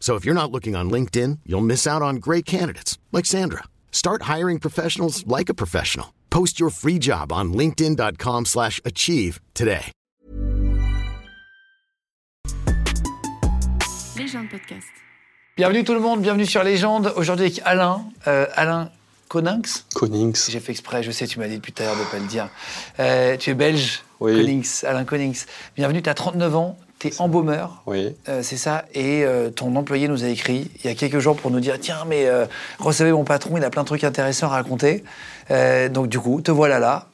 So if you're not looking on LinkedIn, you'll miss out on great candidates like Sandra. Start hiring professionals like a professional. Post your free job on linkedin.com/achieve slash achieve today. Légende podcast. Bienvenue tout le monde, bienvenue sur Légende. Aujourd'hui avec Alain, euh, Alain Konings. Konings. J'ai fait exprès, je sais, tu m'as dit depuis tout à l'heure de ne pas le dire. Euh, tu es belge, Oui. Konings, Alain Konings. Bienvenue, tu as 39 ans, tu es embaumeur. Oui. Euh, c'est ça. Et euh, ton employé nous a écrit il y a quelques jours pour nous dire Tiens, mais euh, recevez mon patron, il a plein de trucs intéressants à raconter. Donc, du coup, te voilà là.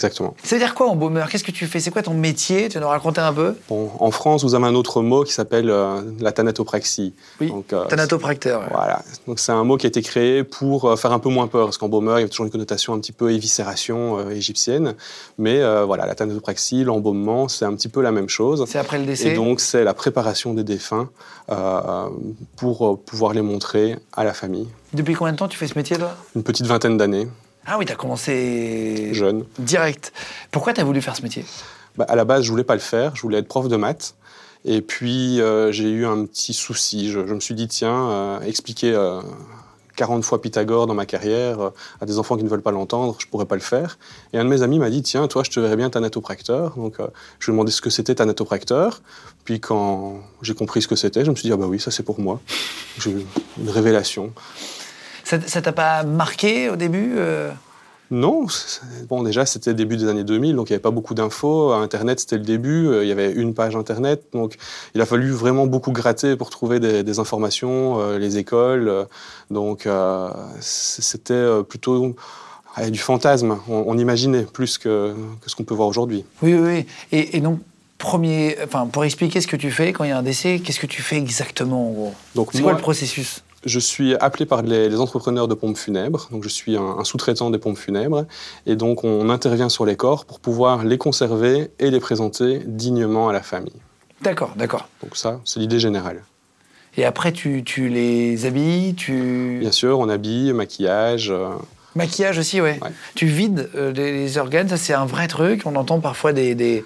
Exactement. Ça veut dire quoi, embaumeur Qu'est-ce que tu fais? C'est quoi ton métier? Tu vas nous raconter un peu? Bon, en France, vous avez un autre mot qui s'appelle euh, la thanatopraxie. Oui, Donc, euh, Thanatopracteur. ouais. Voilà. Donc c'est un mot qui a été créé pour euh, faire un peu moins peur, parce qu'embaumeur, il y a toujours une connotation un petit peu éviscération égyptienne. Mais voilà, la thanatopraxie, l'embaumement, c'est un petit peu la même chose. C'est après le décès? Et donc c'est la préparation des défunts pour pouvoir les montrer à la famille. Depuis combien de temps tu fais ce métier, toi? Une petite vingtaine d'années, Ah oui, tu as commencé jeune. direct. Pourquoi tu as voulu faire ce métier? Bah, à la base, je voulais pas le faire. Je voulais être prof de maths. Et puis, euh, j'ai eu un petit souci. Je, je me suis dit, tiens, euh, expliquer euh, 40 fois Pythagore dans ma carrière euh, à des enfants qui ne veulent pas l'entendre, je pourrais pas le faire. Et un de mes amis m'a dit, tiens, toi, je te verrais bien thanatopracteur. Donc, je lui ai demandé ce que c'était thanatopracteur. Puis, quand j'ai compris ce que c'était, je me suis dit, ah bah oui, ça c'est pour moi. J'ai eu une révélation. Ça t'a pas marqué au début euh Non, bon déjà c'était le début des années 2000, donc il n'y avait pas beaucoup d'infos. Internet c'était le début, euh, il y avait une page Internet, donc il a fallu vraiment beaucoup gratter pour trouver des, des informations, euh, les écoles. euh, donc euh, c'était plutôt du fantasme, on, on imaginait plus que, que ce qu'on peut voir aujourd'hui. Oui, oui, oui. Et, et donc, premier, enfin, pour expliquer ce que tu fais quand il y a un décès, qu'est-ce que tu fais exactement en gros? C'est quoi le processus? Je suis appelé par les, les entrepreneurs de pompes funèbres, donc je suis un, un sous-traitant des pompes funèbres, et donc on intervient sur les corps pour pouvoir les conserver et les présenter dignement à la famille. D'accord, d'accord. Donc ça, c'est l'idée générale. Et après, tu, tu les habilles, tu... Bien sûr, on habille, maquillage. euh, Maquillage aussi, ouais. Ouais. Tu vides euh, les, les organes, ça c'est un vrai truc. On entend parfois des... des...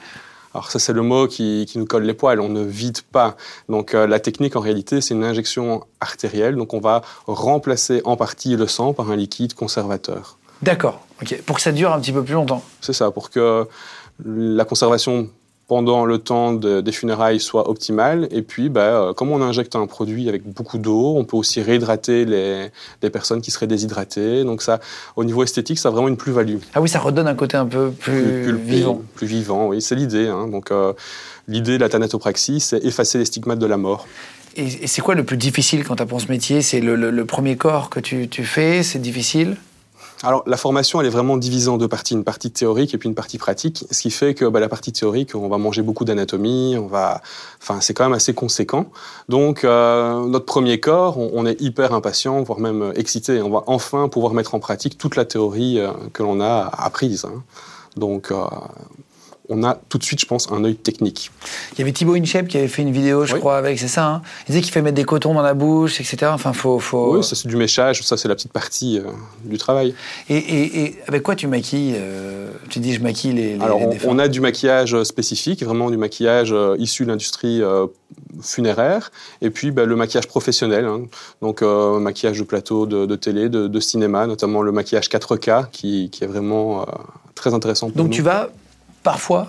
Alors ça, c'est le mot qui, qui nous colle les poils. On ne vide pas. Donc euh, la technique, en réalité, c'est une injection artérielle. Donc on va remplacer en partie le sang par un liquide conservateur. D'accord, ok. Pour que ça dure un petit peu plus longtemps. C'est ça, pour que la conservation pendant le temps de- des funérailles soit optimale. Et puis, bah, euh, comme on injecte un produit avec beaucoup d'eau, on peut aussi réhydrater les, les personnes qui seraient déshydratées. Donc ça, au niveau esthétique, ça a vraiment une plus-value. Ah oui, ça redonne un côté un peu plus, vivant. Plus vivant, oui, c'est l'idée. hein. Donc, euh, l'idée de la thanatopraxie, c'est effacer les stigmates de la mort. Et, et c'est quoi le plus difficile quand tu apprends ce métier? C'est le, le- le premier corps que tu, tu fais C'est difficile? Alors, la formation, elle est vraiment divisée en deux parties, une partie théorique et puis une partie pratique, ce qui fait que bah, la partie théorique, on va manger beaucoup d'anatomie, on va, enfin, c'est quand même assez conséquent. Donc, euh, notre premier corps, on, est hyper impatient, voire même euh, excité. On va enfin pouvoir mettre en pratique toute la théorie euh, que l'on a apprise. hein. Donc, euh, on a tout de suite, je pense, un œil technique. Il y avait Thibaut Inchep qui avait fait une vidéo, je Oui. crois, avec, c'est ça hein Il disait qu'il fait mettre des cotons dans la bouche, etc. Enfin, faut. faut... Oui, ça c'est du méchage, ça c'est la petite partie euh, du travail. et, et- et avec quoi tu maquilles euh, Tu dis, je maquille les, les, Alors, on, a du maquillage spécifique, vraiment du maquillage euh, issu de l'industrie euh, funéraire, et puis bah, le maquillage professionnel, hein. donc euh, maquillage de plateau de, de télé, de, de cinéma, notamment le maquillage 4K, qui, qui est vraiment euh, très intéressant pour Donc nous. tu vas parfois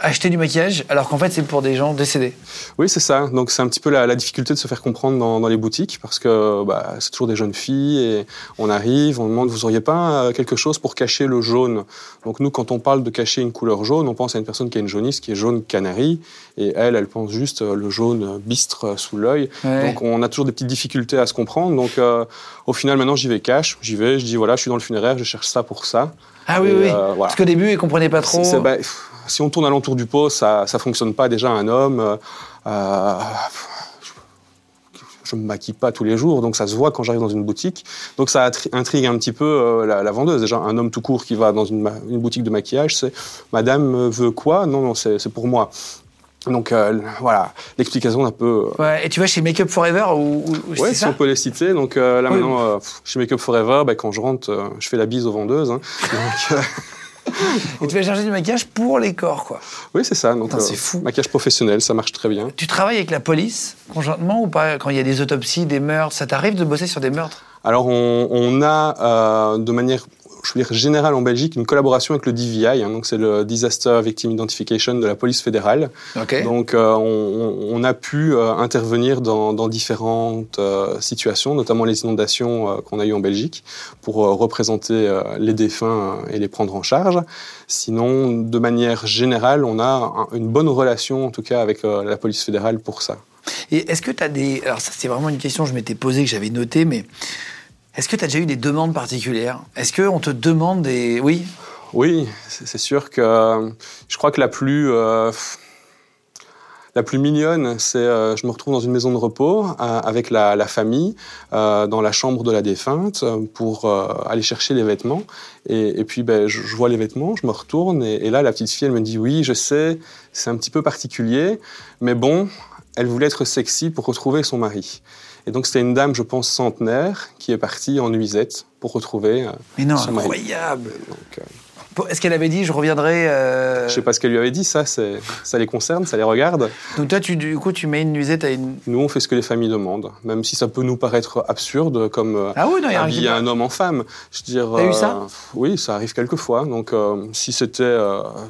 acheter du maquillage alors qu'en fait c'est pour des gens décédés. Oui, c'est ça. Donc c'est un petit peu la, la difficulté de se faire comprendre dans, dans les boutiques parce que bah, c'est toujours des jeunes filles et on arrive, on demande vous auriez pas euh, quelque chose pour cacher le jaune? Donc nous, quand on parle de cacher une couleur jaune, on pense à une personne qui a une jaunisse qui est jaune canari et elle, elle pense juste euh, le jaune bistre euh, sous l'œil. Ouais. Donc on a toujours des petites difficultés à se comprendre. Donc euh, au final, maintenant j'y vais cash, j'y vais, je dis voilà, je suis dans le funéraire, je cherche ça pour ça. ah oui, Et, oui. euh, voilà. Parce qu'au début ils comprenaient pas trop. Bah, pff, si on tourne alentour du pot, ça ça fonctionne pas. Déjà, un homme, euh, euh, je me maquille pas tous les jours, donc ça se voit quand j'arrive dans une boutique. Donc ça intrigue un petit peu euh, la, vendeuse. Déjà, un homme tout court qui va dans une, boutique de maquillage, c'est Madame veut quoi? Non, non, c'est pour moi. Donc euh, voilà, l'explication un peu. Ouais, et tu vas chez Make Up Forever ou, ou Ouais, si on peut les citer. Donc là maintenant, chez Make Up Forever, bah, quand je rentre, je fais la bise aux vendeuses. Hein. Donc, et tu vas chercher du maquillage pour les corps, quoi. Oui, c'est ça. Donc, c'est euh, fou. Maquillage professionnel, ça marche très bien. Tu travailles avec la police conjointement ou pas Quand il y a des autopsies, des meurtres, ça t'arrive de bosser sur des meurtres? Alors, on, a euh, de manière je veux dire, général en Belgique, une collaboration avec le DVI, hein, donc c'est le Disaster Victim Identification de la police fédérale. Donc euh, on, a pu euh, intervenir dans, différentes euh, situations, notamment les inondations qu'on a eues en Belgique, pour représenter les défunts et les prendre en charge. Sinon, de manière générale, on a une bonne relation, en tout cas, avec la police fédérale pour ça. Et est-ce que tu as des... Alors ça, c'est vraiment une question que je m'étais posée, que j'avais notée, mais... Est-ce que tu as déjà eu des demandes particulières? Est-ce qu'on te demande des... Oui? Oui, c'est sûr que je crois que la plus... Euh, la plus mignonne, c'est euh, je me retrouve dans une maison de repos euh, avec la, famille dans la chambre de la défunte pour aller chercher les vêtements. Et, puis ben, je, vois les vêtements, je me retourne et, et, là la petite fille elle me dit oui je sais c'est un petit peu particulier mais bon elle voulait être sexy pour retrouver son mari. Et donc c'était une dame, je pense, centenaire, qui est partie en nuisette pour retrouver. Euh, Mais non, incroyable. Donc, euh, Est-ce qu'elle avait dit je reviendrai euh... Je sais pas ce qu'elle lui avait dit, ça, ça les concerne, ça les regarde. Donc toi, tu, du coup, tu mets une nuisette à une. Nous, on fait ce que les familles demandent, même si ça peut nous paraître absurde, comme euh, ah oui, non, habiller un homme en femme. Je dire. T'as eu ça Oui, ça arrive quelquefois. Donc si c'était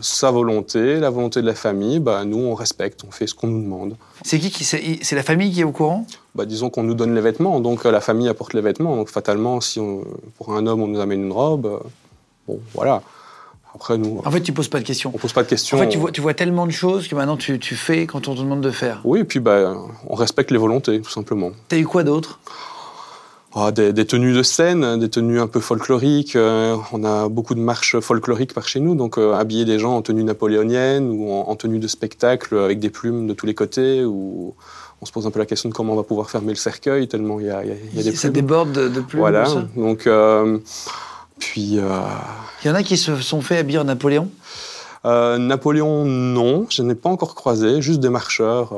sa volonté, la volonté de la famille, bah, nous, on respecte, on fait ce qu'on nous demande. C'est qui qui c'est la famille qui est au courant? Bah, disons qu'on nous donne les vêtements, donc euh, la famille apporte les vêtements. Donc fatalement, si pour un homme on nous amène une robe, euh, bon voilà. Après nous. En fait, tu poses pas de questions. On pose pas de questions. En fait, tu vois, tu vois tellement de choses que maintenant tu, tu, fais quand on te demande de faire. Oui, et puis bah, on respecte les volontés, tout simplement. T'as eu quoi d'autre? Ah, des, tenues de scène, des tenues un peu folkloriques. Euh, on a beaucoup de marches folkloriques par chez nous, donc habiller des gens en tenue napoléonienne ou en, en, tenue de spectacle avec des plumes de tous les côtés ou on se pose un peu la question de comment on va pouvoir fermer le cercueil, tellement il y a, des Ça déborde de, de plumes. Voilà. Donc, euh, puis. Euh, il y en a qui se sont fait habiller en Napoléon? euh, Napoléon, non. Je n'ai pas encore croisé, juste des marcheurs.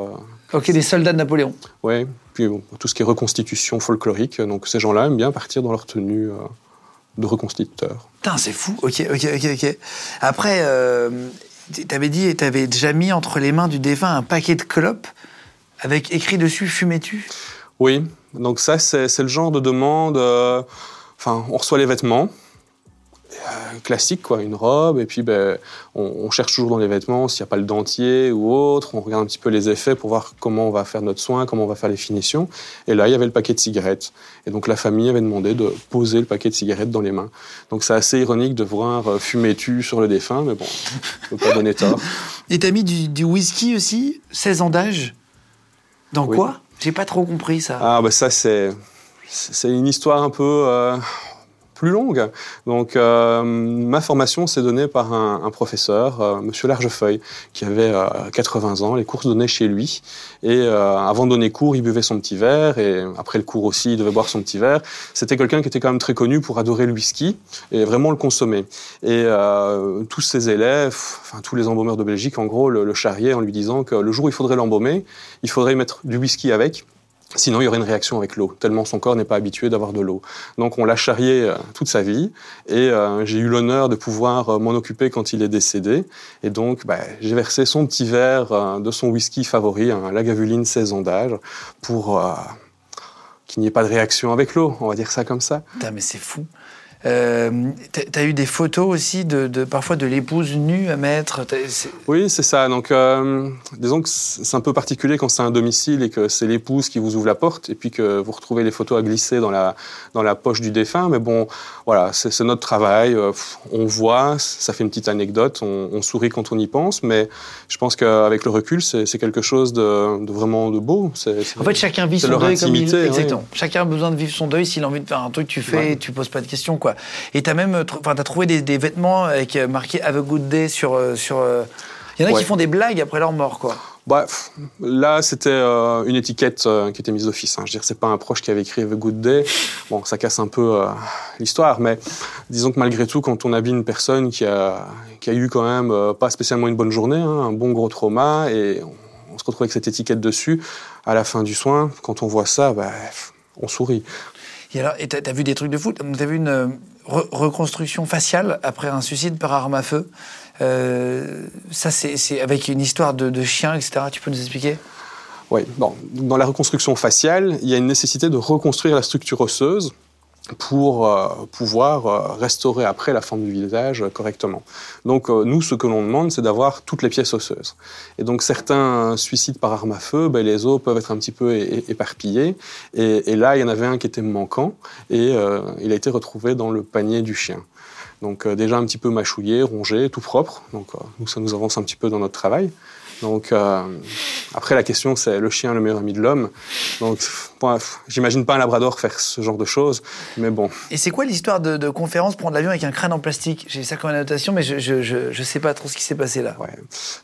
ok, des soldats de Napoléon. Oui, puis tout ce qui est reconstitution folklorique. Donc ces gens-là aiment bien partir dans leur tenue de reconstituteurs. Putain, c'est fou. Ok, ok, ok, ok. Après, tu avais dit et tu avais déjà mis entre les mains du défunt un paquet de clopes avec écrit dessus Fumais-tu Oui, donc ça, c'est le genre de demande. Euh, enfin, on reçoit les vêtements. Classique, quoi, une robe, et puis ben, on, cherche toujours dans les vêtements s'il n'y a pas le dentier ou autre, on regarde un petit peu les effets pour voir comment on va faire notre soin, comment on va faire les finitions. Et là, il y avait le paquet de cigarettes. Et donc la famille avait demandé de poser le paquet de cigarettes dans les mains. Donc c'est assez ironique de voir euh, fumer-tu sur le défunt, mais bon, je ne peux pas donner tort. Et t'as mis du, du whisky aussi? 16 ans d'âge? Dans quoi? J'ai pas trop compris ça. Ah bah ça c'est c'est une histoire un peu euh, plus longue. Donc, euh, ma formation s'est donnée par un, professeur, euh, Monsieur Largefeuille, qui avait 80 ans. Les cours se donnaient chez lui. Et avant de donner cours, il buvait son petit verre. Et après le cours aussi, il devait boire son petit verre. C'était quelqu'un qui était quand même très connu pour adorer le whisky et vraiment le consommer. Et tous ses élèves, enfin tous les embaumeurs de Belgique, en gros, le, le charriaient en lui disant que le jour où il faudrait l'embaumer, il faudrait mettre du whisky avec Sinon, il y aurait une réaction avec l'eau, tellement son corps n'est pas habitué d'avoir de l'eau. Donc, on l'a charrié euh, toute sa vie, et euh, j'ai eu l'honneur de pouvoir euh, m'en occuper quand il est décédé. Et donc, bah, j'ai versé son petit verre de son whisky favori, un Lagavulin 16 ans d'âge, pour qu'il n'y ait pas de réaction avec l'eau, on va dire ça comme ça. Putain, mais c'est fou. Euh, tu as eu des photos aussi de, parfois de l'épouse nue à mettre Oui, c'est ça. Donc, euh, disons que c'est un peu particulier quand c'est un domicile et que c'est l'épouse qui vous ouvre la porte et puis que vous retrouvez les photos à glisser dans la, dans la poche du défunt. Mais bon, voilà, c'est notre travail. Euh, on voit, ça fait une petite anecdote, on, sourit quand on y pense, mais je pense qu'avec le recul, c'est quelque chose de, vraiment de beau. en fait, chacun vit son deuil comme il... Exactement. Chacun a besoin de vivre son deuil. S'il a envie de faire un truc, tu fais, tu poses pas de questions. Quoi. Et tu as même enfin, as trouvé des, vêtements avec euh, marqué Have a good day sur. Euh, sur euh, il y en a qui font des blagues après leur mort, quoi. Bref, là, c'était euh, une étiquette euh, qui était mise d'office. Hein. Je veux dire, c'est pas un proche qui avait écrit The Good Day. Bon, ça casse un peu euh, l'histoire, mais disons que malgré tout, quand on habille une personne qui a, qui a eu quand même pas spécialement une bonne journée, hein, un bon gros trauma, et on, se retrouve avec cette étiquette dessus, à la fin du soin, quand on voit ça, bah, on sourit. Et alors, t'as vu des trucs de fou? T'as vu une reconstruction faciale après un suicide par arme à feu? Euh, ça, c'est avec une histoire de, chien, etc. Tu peux nous expliquer? Oui. Bon, dans la reconstruction faciale, il y a une nécessité de reconstruire la structure osseuse pour euh, pouvoir euh, restaurer après la forme du visage correctement. Donc nous, ce que l'on demande, c'est d'avoir toutes les pièces osseuses. Et donc certains suicides par arme à feu, ben, les os peuvent être un petit peu éparpillés. Et, et, là, il y en avait un qui était manquant et il a été retrouvé dans le panier du chien. Donc euh, déjà un petit peu mâchouillé, rongé, tout propre. Donc euh, nous, ça nous avance un petit peu dans notre travail. Donc euh, après la question c'est le chien le meilleur ami de l'homme. Donc j'imagine pas un labrador faire ce genre de choses, mais bon. Et c'est quoi l'histoire de, de, conférence prendre l'avion avec un crâne en plastique? J'ai ça comme annotation, mais je, je, je, sais pas trop ce qui s'est passé là. Ouais.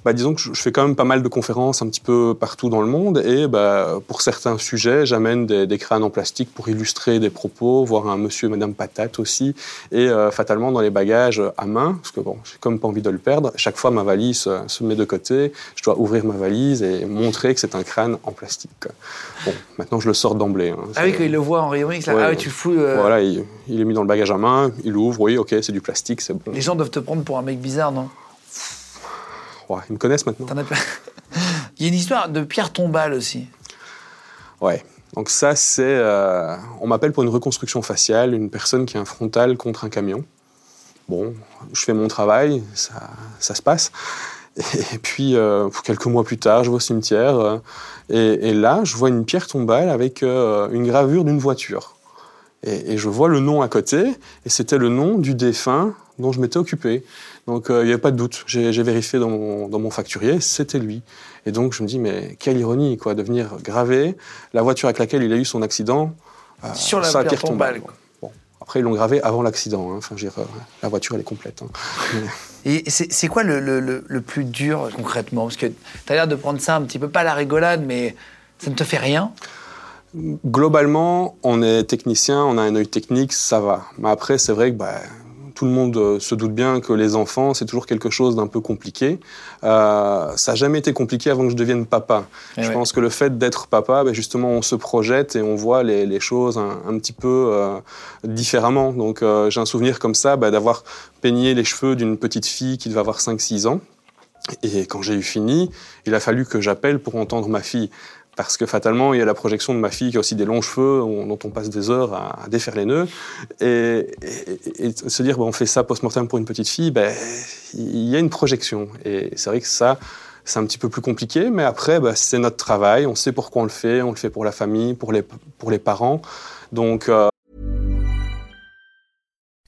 Bah, disons que je, fais quand même pas mal de conférences un petit peu partout dans le monde et bah, pour certains sujets j'amène des, des, crânes en plastique pour illustrer des propos, voir un monsieur et madame patate aussi et euh, fatalement dans les bagages à main parce que bon j'ai comme pas envie de le perdre. Chaque fois ma valise euh, se met de côté. Je dois ouvrir ma valise et montrer que c'est un crâne en plastique. Bon, maintenant je le sors d'emblée. Hein. Ah oui, quand il le voit en rayon X, ah oui, tu le fous. Euh, voilà, il, est mis dans le bagage à main, il l'ouvre, oui, ok, c'est du plastique, c'est bon. Les gens doivent te prendre pour un mec bizarre, non? Ouais, Ils me connaissent maintenant. il y a une histoire de pierre tombale aussi. Ouais. Donc ça, c'est... Euh, on m'appelle pour une reconstruction faciale, une personne qui a un frontal contre un camion. Bon, je fais mon travail, ça, ça se passe. Et puis, euh, quelques mois plus tard, je vais au cimetière. Euh, et, là, je vois une pierre tombale avec euh, une gravure d'une voiture. Et, je vois le nom à côté, et c'était le nom du défunt dont je m'étais occupé. Donc, il n'y avait pas de doute. J'ai vérifié dans mon, dans mon facturier, c'était lui. Et donc, je me dis, mais quelle ironie, quoi, de venir graver la voiture avec laquelle il a eu son accident sur la pierre, tombale. Après, ils l'ont gravé avant l'accident. Hein. Enfin, la voiture, elle est complète. Hein. Et c'est quoi le, le, plus dur concrètement? Parce que tu as l'air de prendre ça un petit peu, pas la rigolade, mais ça ne te fait rien? Globalement, on est technicien, on a un œil technique, ça va. Mais après, c'est vrai que bah, tout le monde euh, se doute bien que les enfants, c'est toujours quelque chose d'un peu compliqué. Euh, ça n'a jamais été compliqué avant que je devienne papa. Eh je pense que le fait d'être papa, ben justement, on se projette et on voit les, choses un, petit peu euh, différemment. Donc j'ai un souvenir comme ça ben, d'avoir peigné les cheveux d'une petite fille qui devait avoir 5-6 ans. Et quand j'ai eu fini, il a fallu que j'appelle pour entendre ma fille parce que fatalement, il y a la projection de ma fille qui a aussi des longs cheveux dont on passe des heures à, défaire les nœuds. Et, se dire, bon, on fait ça post-mortem pour une petite fille, ben, il y a une projection. Et c'est vrai que ça, c'est un petit peu plus compliqué, mais après, ben, c'est notre travail, on sait pourquoi on le fait, on le fait pour la famille, pour les, pour les parents. Donc, euh,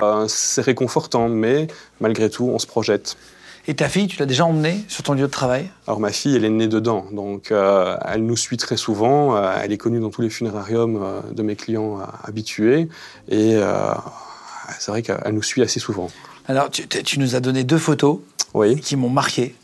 Euh, c'est réconfortant, mais malgré tout, on se projette. Et ta fille, tu l'as déjà emmenée sur ton lieu de travail? Alors ma fille, elle est née dedans, donc euh, elle nous suit très souvent. Euh, elle est connue dans tous les funérariums de mes clients habitués, et c'est vrai qu'elle nous suit assez souvent. Alors tu, tu, nous as donné deux photos oui. qui m'ont marqué.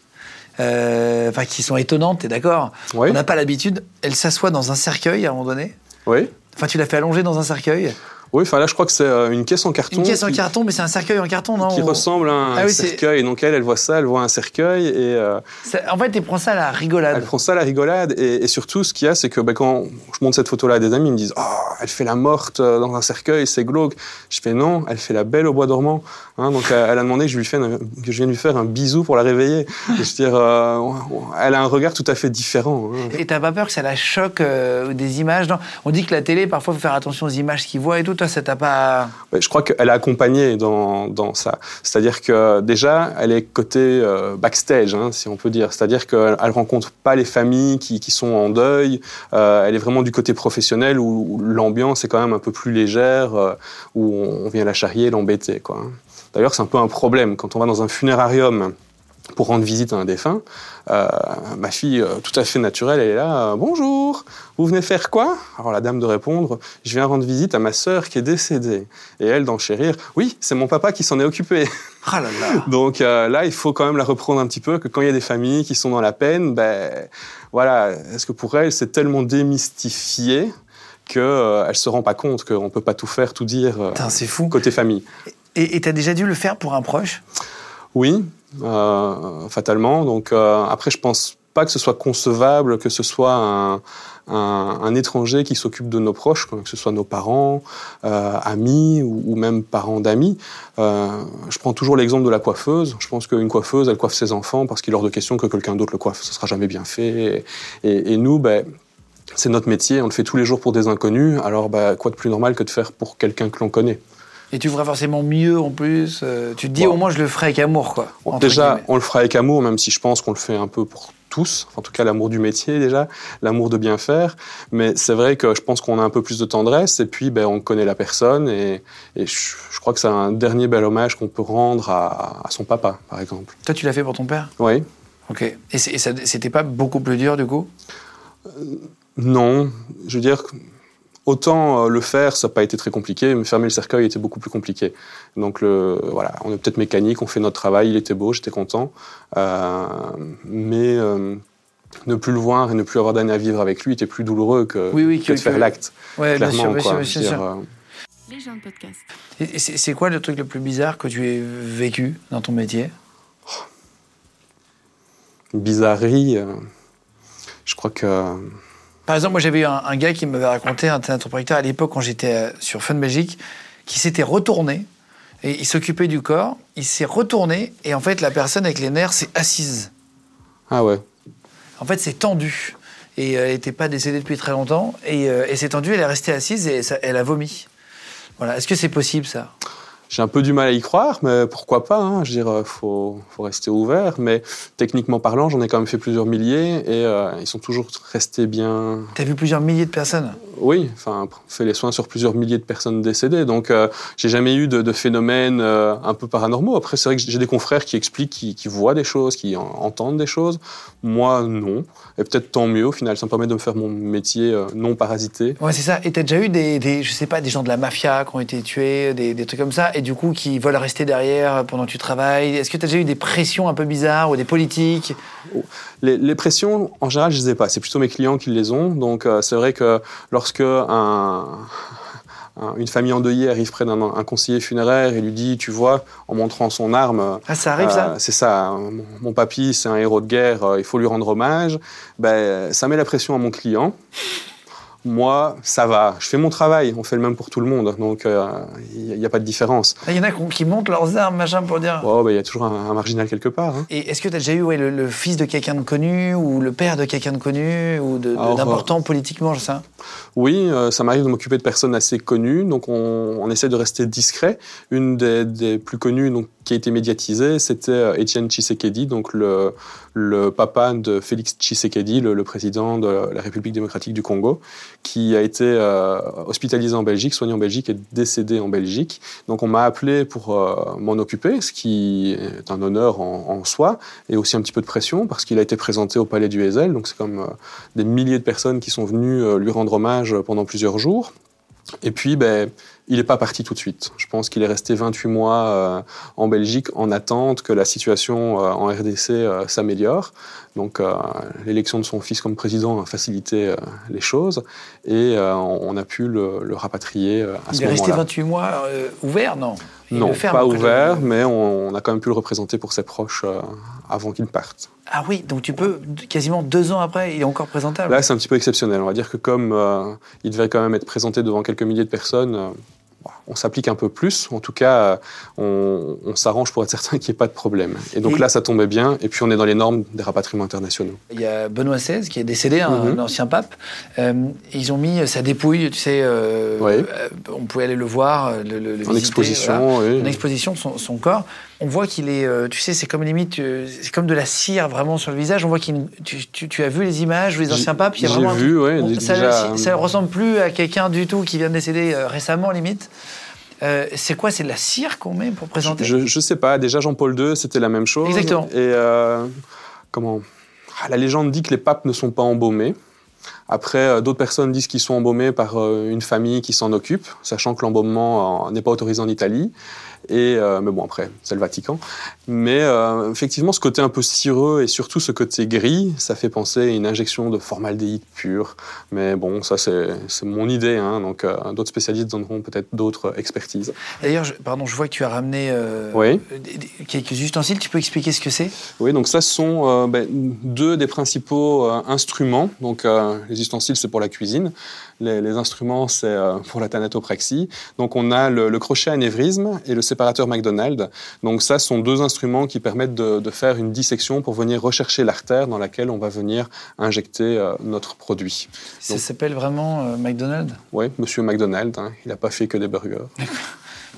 Enfin, qui sont étonnantes, t'es d'accord? Oui. On n'a pas l'habitude. Elle s'assoit dans un cercueil à un moment donné? Oui. Enfin, tu l'as fait allonger dans un cercueil? Oui, enfin là, je crois que c'est euh, une caisse en carton. Une caisse en carton, mais c'est un cercueil en carton, non Qui ressemble à un ah cercueil. Donc elle, elle voit ça, elle voit un cercueil. Et, euh, en fait, elle prend ça à la rigolade. Elle prend ça à la rigolade. Et, surtout, ce qu'il y a, c'est que ben, quand je montre cette photo-là à des amis, ils me disent Oh, elle fait la morte euh, dans un cercueil, c'est glauque. Je fais Non, elle fait la belle au bois dormant. Hein, donc elle a demandé que je, lui fais que je vienne lui faire un bisou pour la réveiller. je veux dire, elle a un regard tout à fait différent. Hein. Et t'as pas peur que ça la choque des images non? On dit que la télé, parfois, il faut faire attention aux images qu'il voit et tout. Je crois qu'elle a accompagné dans, dans ça. C'est-à-dire que déjà, elle est côté euh, backstage, hein, si on peut dire. C'est-à-dire qu'elle ne rencontre pas les familles qui, qui sont en deuil. Euh, elle est vraiment du côté professionnel où, l'ambiance est quand même un peu plus légère, euh, où on vient la charrier, l'embêter. D'ailleurs, c'est un peu un problème. Quand on va dans un funérarium pour rendre visite à un défunt. Euh, ma fille, euh, tout à fait naturelle, elle est là. Euh, Bonjour, vous venez faire quoi? Alors la dame de répondre Je viens rendre visite à ma sœur qui est décédée. Et elle d'enchérir Oui, c'est mon papa qui s'en est occupé. Ah là là. Donc là, il faut quand même la reprendre un petit peu que quand il y a des familles qui sont dans la peine, ben voilà, est-ce que pour elle, c'est tellement démystifié qu'elle ne se rend pas compte qu'on ne peut pas tout faire, tout dire c'est fou. côté famille. Et tu as déjà dû le faire pour un proche? Oui, euh, fatalement. Donc euh, après, je pense pas que ce soit concevable que ce soit un, étranger qui s'occupe de nos proches, que ce soit nos parents, euh, amis ou, même parents d'amis. je prends toujours l'exemple de la coiffeuse. Je pense qu'une coiffeuse, elle coiffe ses enfants parce qu'il est hors de question que quelqu'un d'autre le coiffe. Ce sera jamais bien fait. Et, et, nous, ben, c'est notre métier, on le fait tous les jours pour des inconnus. Alors, ben, quoi de plus normal que de faire pour quelqu'un que l'on connaît? Et tu feras forcément mieux en plus. Euh, tu te dis au moins je le ferai avec amour, quoi. déjà, on le fera avec amour, même si je pense qu'on le fait un peu pour tous. En tout cas, l'amour du métier déjà, l'amour de bien faire. Mais c'est vrai que je pense qu'on a un peu plus de tendresse et puis ben, on connaît la personne et, je, crois que c'est un dernier bel hommage qu'on peut rendre à, son papa, par exemple. Toi, tu l'as fait pour ton père? Oui. Ok. Et, et c'était pas beaucoup plus dur du coup? Euh, Non. Je veux dire Autant euh, le faire, ça n'a pas été très compliqué, mais fermer le cercueil était beaucoup plus compliqué. Donc le, voilà, on est peut-être mécanique, on fait notre travail, il était beau, j'étais content, euh, mais euh, ne plus le voir et ne plus avoir d'années à vivre avec lui était plus douloureux que, de faire l'acte. Ouais, clairement, bien sûr, C'est quoi le truc le plus bizarre que tu aies vécu dans ton métier? Bizarrerie, je crois que par exemple, moi j'avais eu un, gars qui m'avait raconté, un interpréteur à l'époque quand j'étais euh, sur Fun Magic, qui s'était retourné et il s'occupait du corps. Il s'est retourné et en fait la personne avec les nerfs s'est assise. Ah ouais. En fait c'est tendu et euh, elle n'était pas décédée depuis très longtemps et, euh, et c'est tendu, elle est restée assise et elle a vomi. Voilà. Est-ce que c'est possible ça? J'ai un peu du mal à y croire, mais pourquoi pas hein. Je veux dire, euh, faut, faut rester ouvert. Mais techniquement parlant, j'en ai quand même fait plusieurs milliers et euh, ils sont toujours restés bien. T'as vu plusieurs milliers de personnes? Oui, enfin, on fait les soins sur plusieurs milliers de personnes décédées. Donc, euh, j'ai jamais eu de, de phénomènes un peu paranormaux. Après, c'est vrai que j'ai des confrères qui expliquent, qui, qui voient des choses, qui entendent des choses. Moi, non. Et peut-être tant mieux. Au final, ça me permet de me faire mon métier non parasité. Ouais, c'est ça. Et t'as déjà eu des, des, je sais pas, des gens de la mafia qui ont été tués, des, des trucs comme ça? Et du coup qui veulent rester derrière pendant que tu travailles? Est-ce que tu as déjà eu des pressions un peu bizarres ou des politiques? Les, pressions, en général, je ne les ai pas. C'est plutôt mes clients qui les ont. Donc, euh, c'est vrai que lorsque un, une famille endeuillée arrive près d'un conseiller funéraire et lui dit, tu vois, en montrant son arme, ah, ça arrive ça? euh, C'est ça. Mon, mon papy, c'est un héros de guerre. Euh, il faut lui rendre hommage. Ben, ça met la pression à mon client. Moi, ça va. Je fais mon travail. On fait le même pour tout le monde. Donc, il euh, n'y a, pas de différence. Il y en a qui montent leurs armes, machin, pour dire. Oh, il y a toujours un, marginal quelque part. Hein. Et est-ce que tu as déjà eu ouais, le, fils de quelqu'un de connu ou le père de quelqu'un de connu ou d'important politiquement, je sais Oui, euh, ça m'arrive de m'occuper de personnes assez connues. Donc, on, essaie de rester discret. Une des, des plus connues, donc, qui a été médiatisé, c'était euh, Etienne Tshisekedi, donc le, le papa de Félix Tshisekedi, le, président de la République démocratique du Congo, qui a été euh, hospitalisé en Belgique, soigné en Belgique et décédé en Belgique. Donc on m'a appelé pour euh, m'en occuper, ce qui est un honneur en, soi, et aussi un petit peu de pression, parce qu'il a été présenté au Palais du Hesel, donc c'est comme des milliers de personnes qui sont venues lui rendre hommage pendant plusieurs jours. Et puis, ben, il n'est pas parti tout de suite. Je pense qu'il est resté 28 mois euh, en Belgique en attente que la situation euh, en RDC euh, s'améliore. Donc l'élection de son fils comme président a facilité les choses et on a pu le, rapatrier à ce moment-là. Il est resté 28 mois ouvert, non? Non, pas ouvert, mais on, a quand même pu le représenter pour ses proches avant qu'il parte. Ah oui, donc tu peux, quasiment deux ans après, il est encore présentable Là, c'est un petit peu exceptionnel. On va dire que comme il devait quand même être présenté devant quelques milliers de personnes, on s'applique un peu plus. En tout cas, on, s'arrange pour être certain qu'il n'y ait pas de problème. Et donc là, ça tombait bien. Et puis, on est dans les normes des rapatriements internationaux. Il y a Benoît XVI qui est décédé, un mhm. ancien pape. Euh, ils ont mis sa dépouille, tu sais, euh, euh, on pouvait aller le voir, le, le, en exposition, oui. En exposition, son, son corps. On voit qu'il est, tu sais, c'est comme limite, c'est comme de la cire vraiment sur le visage. On voit qu'il, tu, tu, as vu les images, les anciens papes, il y a vraiment. vu, oui. Ça, ne ressemble plus à quelqu'un du tout qui vient de décéder récemment, limite. Euh, c'est quoi C'est de la cire qu'on met pour présenter? Je ne sais pas. Déjà, Jean-Paul II, c'était la même chose. Exactement. Et euh, comment? Ah, La légende dit que les papes ne sont pas embaumés. Après, euh, d'autres personnes disent qu'ils sont embaumés par une famille qui s'en occupe, sachant que l'embaumement n'est pas autorisé en Italie. Et, euh, mais bon, après, c'est le Vatican. Mais euh, effectivement, ce côté un peu cireux et surtout ce côté gris, ça fait penser à une injection de formaldéhyde pure. Mais bon, ça, c'est mon idée. Hein, donc, euh, d'autres spécialistes donneront peut-être d'autres expertises. D'ailleurs, pardon, je vois que tu as ramené quelques ustensiles. Tu peux expliquer ce que c'est? Oui, donc ça, ce sont ben, deux des principaux instruments. Donc, les ustensiles, c'est pour la cuisine. Les, instruments, c'est pour la thanatopraxie. Donc, on a le, le crochet anévrisme et le séparateur McDonald. Donc ça, ce sont deux instruments qui permettent de, faire une dissection pour venir rechercher l'artère dans laquelle on va venir injecter euh, notre produit. Ça s'appelle vraiment euh, McDonald? Oui, Monsieur McDonald. Hein. il n'a pas fait que des burgers.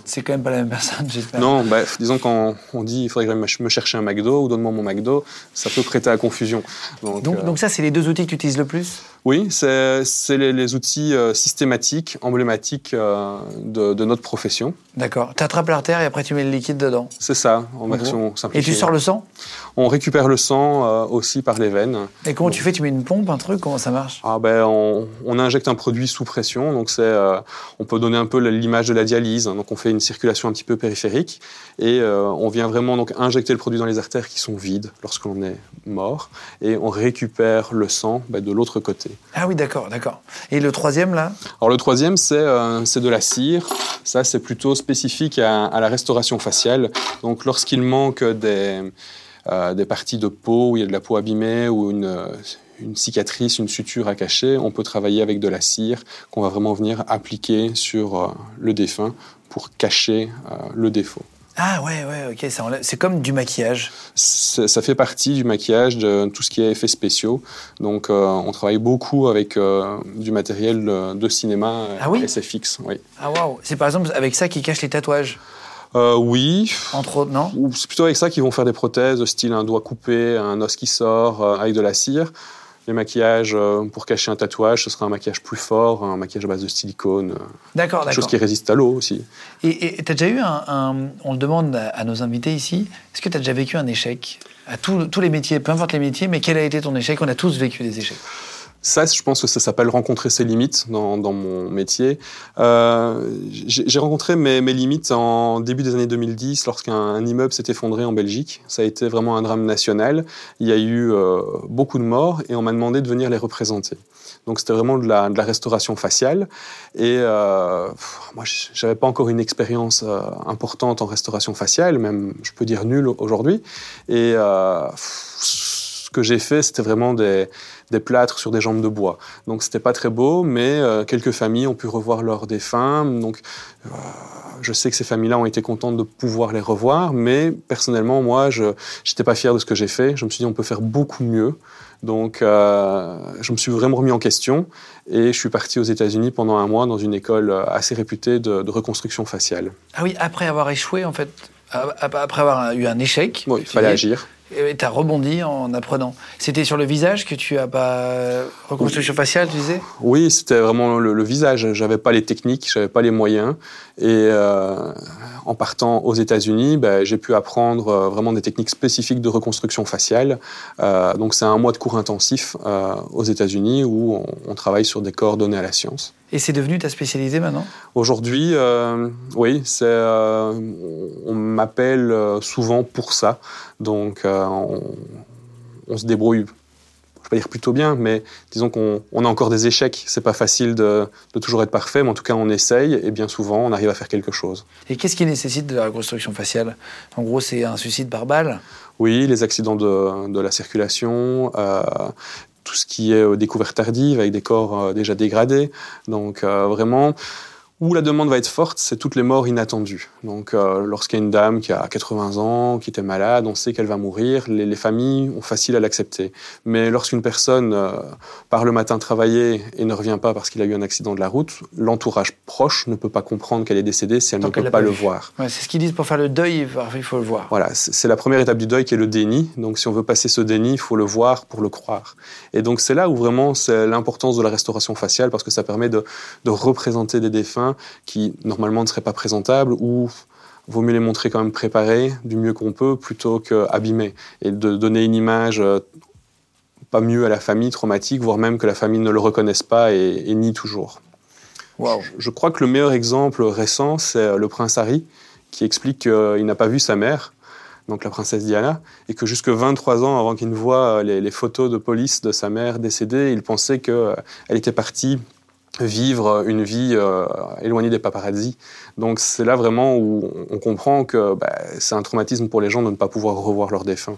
C'est quand même pas la même personne, j'espère. Non, bref, disons quand on dit il faudrait que je me chercher un McDo ou donne-moi mon McDo, ça peut prêter à confusion. Donc, donc, donc ça, c'est les deux outils que tu utilises le plus? Oui, c'est les, outils euh, systématiques, emblématiques euh, de, notre profession. D'accord. Tu attrapes l'artère et après tu mets le liquide dedans. C'est ça, en version simplifiée. Et tu sors le sang? On récupère le sang euh, aussi par les veines. Et comment tu fais? Tu mets une pompe, un truc? Comment ça marche? Ah ben, on, injecte un produit sous pression. Donc c'est, on peut donner un peu l'image de la dialyse. Donc on fait une circulation un petit peu périphérique et on vient vraiment donc injecter le produit dans les artères qui sont vides lorsqu'on est mort et on récupère le sang ben, de l'autre côté. Ah oui, d'accord, d'accord. Et le troisième, là? Alors le troisième, c'est euh, de la cire. Ça, c'est plutôt spécifique à, la restauration faciale. Donc lorsqu'il manque des, euh, des parties de peau, où il y a de la peau abîmée ou une, une cicatrice, une suture à cacher, on peut travailler avec de la cire qu'on va vraiment venir appliquer sur euh, le défunt pour cacher le défaut. Ah ouais, ouais, ok, c'est comme du maquillage. Ça fait partie du maquillage, de tout ce qui est effets spéciaux. Donc euh, on travaille beaucoup avec euh, du matériel de, cinéma ah oui SFX. Oui. Ah waouh, c'est par exemple avec ça qui cache les tatouages euh, oui. Entre autres, non C'est plutôt avec ça qu'ils vont faire des prothèses, style un doigt coupé, un os qui sort, avec de la cire. Les maquillages euh, pour cacher un tatouage, ce sera un maquillage plus fort, un maquillage à base de silicone. Euh, d'accord, d'accord. Chose qui résiste à l'eau aussi. Et tu as déjà eu un, On le demande à, nos invités ici, est-ce que tu as déjà vécu un échec? À tous les métiers, peu importe les métiers, mais quel a été ton échec? On a tous vécu des échecs. Ça, je pense que ça s'appelle rencontrer ses limites dans, mon métier. Euh, j'ai rencontré mes, limites en début des années 2010 lorsqu'un immeuble s'est effondré en Belgique. Ça a été vraiment un drame national. Il y a eu euh, beaucoup de morts et on m'a demandé de venir les représenter. Donc c'était vraiment de la, restauration faciale. Et euh, moi, j'avais pas encore une expérience euh, importante en restauration faciale, même je peux dire nulle aujourd'hui. Et ce que j'ai fait, c'était vraiment des des plâtres sur des jambes de bois. Donc c'était pas très beau, mais euh, quelques familles ont pu revoir leurs défunts. Donc euh, je sais que ces familles-là ont été contentes de pouvoir les revoir, mais personnellement, moi, je n'étais pas fier de ce que j'ai fait. Je me suis dit, on peut faire beaucoup mieux. Donc, euh, je me suis vraiment remis en question et je suis parti aux États-Unis pendant un mois dans une école assez réputée de, de reconstruction faciale. Ah oui, après avoir échoué, en fait, après avoir eu un échec. il fallait agir. Et tu as rebondi en apprenant. C'était sur le visage que tu as pas reconstruction faciale, tu disais? Oui, c'était vraiment le, visage. J'avais pas les techniques, j'avais pas les moyens. Et euh, en partant aux États-Unis, ben, j'ai pu apprendre euh, vraiment des techniques spécifiques de reconstruction faciale. Euh, donc c'est un mois de cours intensif aux États-Unis où on, travaille sur des coordonnées à la science. Et c'est devenu ta spécialité maintenant? Aujourd'hui, oui, on m'appelle souvent pour ça. Donc on, on, se débrouille je vais pas dire plutôt bien, mais disons qu'on a encore des échecs. C'est pas facile de, toujours être parfait, mais en tout cas, on essaye et bien souvent, on arrive à faire quelque chose. Et qu'est-ce qui nécessite de la reconstruction faciale? En gros, c'est un suicide par balle? Oui, les accidents de, la circulation, euh, tout ce qui est découverte tardive avec des corps euh, déjà dégradés. Donc, euh, vraiment Où la demande va être forte, c'est toutes les morts inattendues. Donc, euh, lorsqu'il y a une dame qui a 80 ans, qui était malade, on sait qu'elle va mourir, les, familles ont facile à l'accepter. Mais lorsqu'une personne euh, part le matin travailler et ne revient pas parce qu'il a eu un accident de la route, l'entourage proche ne peut pas comprendre qu'elle est décédée si elle ne peut pas, le voir. c'est ce qu'ils disent pour faire le deuil, il faut le voir. Voilà, c'est la première étape du deuil qui est le déni. Donc, si on veut passer ce déni, il faut le voir pour le croire. Et donc, c'est là où vraiment c'est l'importance de la restauration faciale parce que ça permet de, de représenter des défunts qui normalement ne seraient pas présentables ou vaut mieux les montrer quand même préparés du mieux qu'on peut plutôt qu'abîmés et de donner une image euh, pas mieux à la famille traumatique, voire même que la famille ne le reconnaisse pas et, nie toujours. Wow. Je, crois que le meilleur exemple récent, c'est euh, le prince Harry, qui explique qu'il n'a pas vu sa mère, donc la princesse Diana, et que jusque 23 ans avant qu'il ne voie euh, les, les, photos de police de sa mère décédée, il pensait qu'elle était partie vivre une vie euh, éloignée des paparazzi. Donc c'est là vraiment où on comprend que bah, c'est un traumatisme pour les gens de ne pas pouvoir revoir leurs défunts.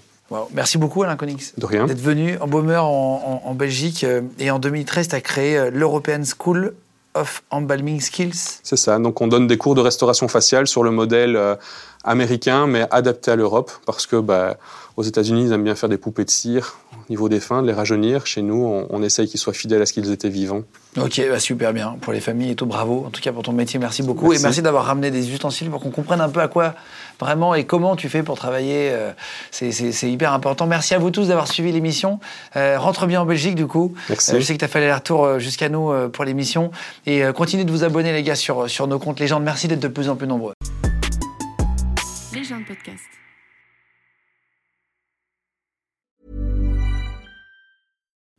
Merci beaucoup Alain Konix. De rien. D'être venu embaumer en, en, Belgique euh, et en 2013 tu as créé euh, l'European School of Embalming Skills. C'est ça, donc on donne des cours de restauration faciale sur le modèle américain mais adapté à l'Europe parce que bah, aux États-Unis ils aiment bien faire des poupées de cire au niveau des fins, de les rajeunir. Chez nous on, on essaye qu'ils soient fidèles à ce qu'ils étaient vivants. Ok, bah super bien. Pour les familles et tout, bravo. En tout cas, pour ton métier, merci beaucoup. Et merci d'avoir ramené des ustensiles pour qu'on comprenne un peu à quoi vraiment et comment tu fais pour travailler. Euh, c'est hyper important. Merci à vous tous d'avoir suivi l'émission. Euh, rentre bien en Belgique, du coup. Merci. Euh, je sais que tu as fait les retours jusqu'à nous pour l'émission. Et continuez de vous abonner, les gars, sur, sur nos comptes Légendes. Merci d'être de plus en plus nombreux. Légende Podcast.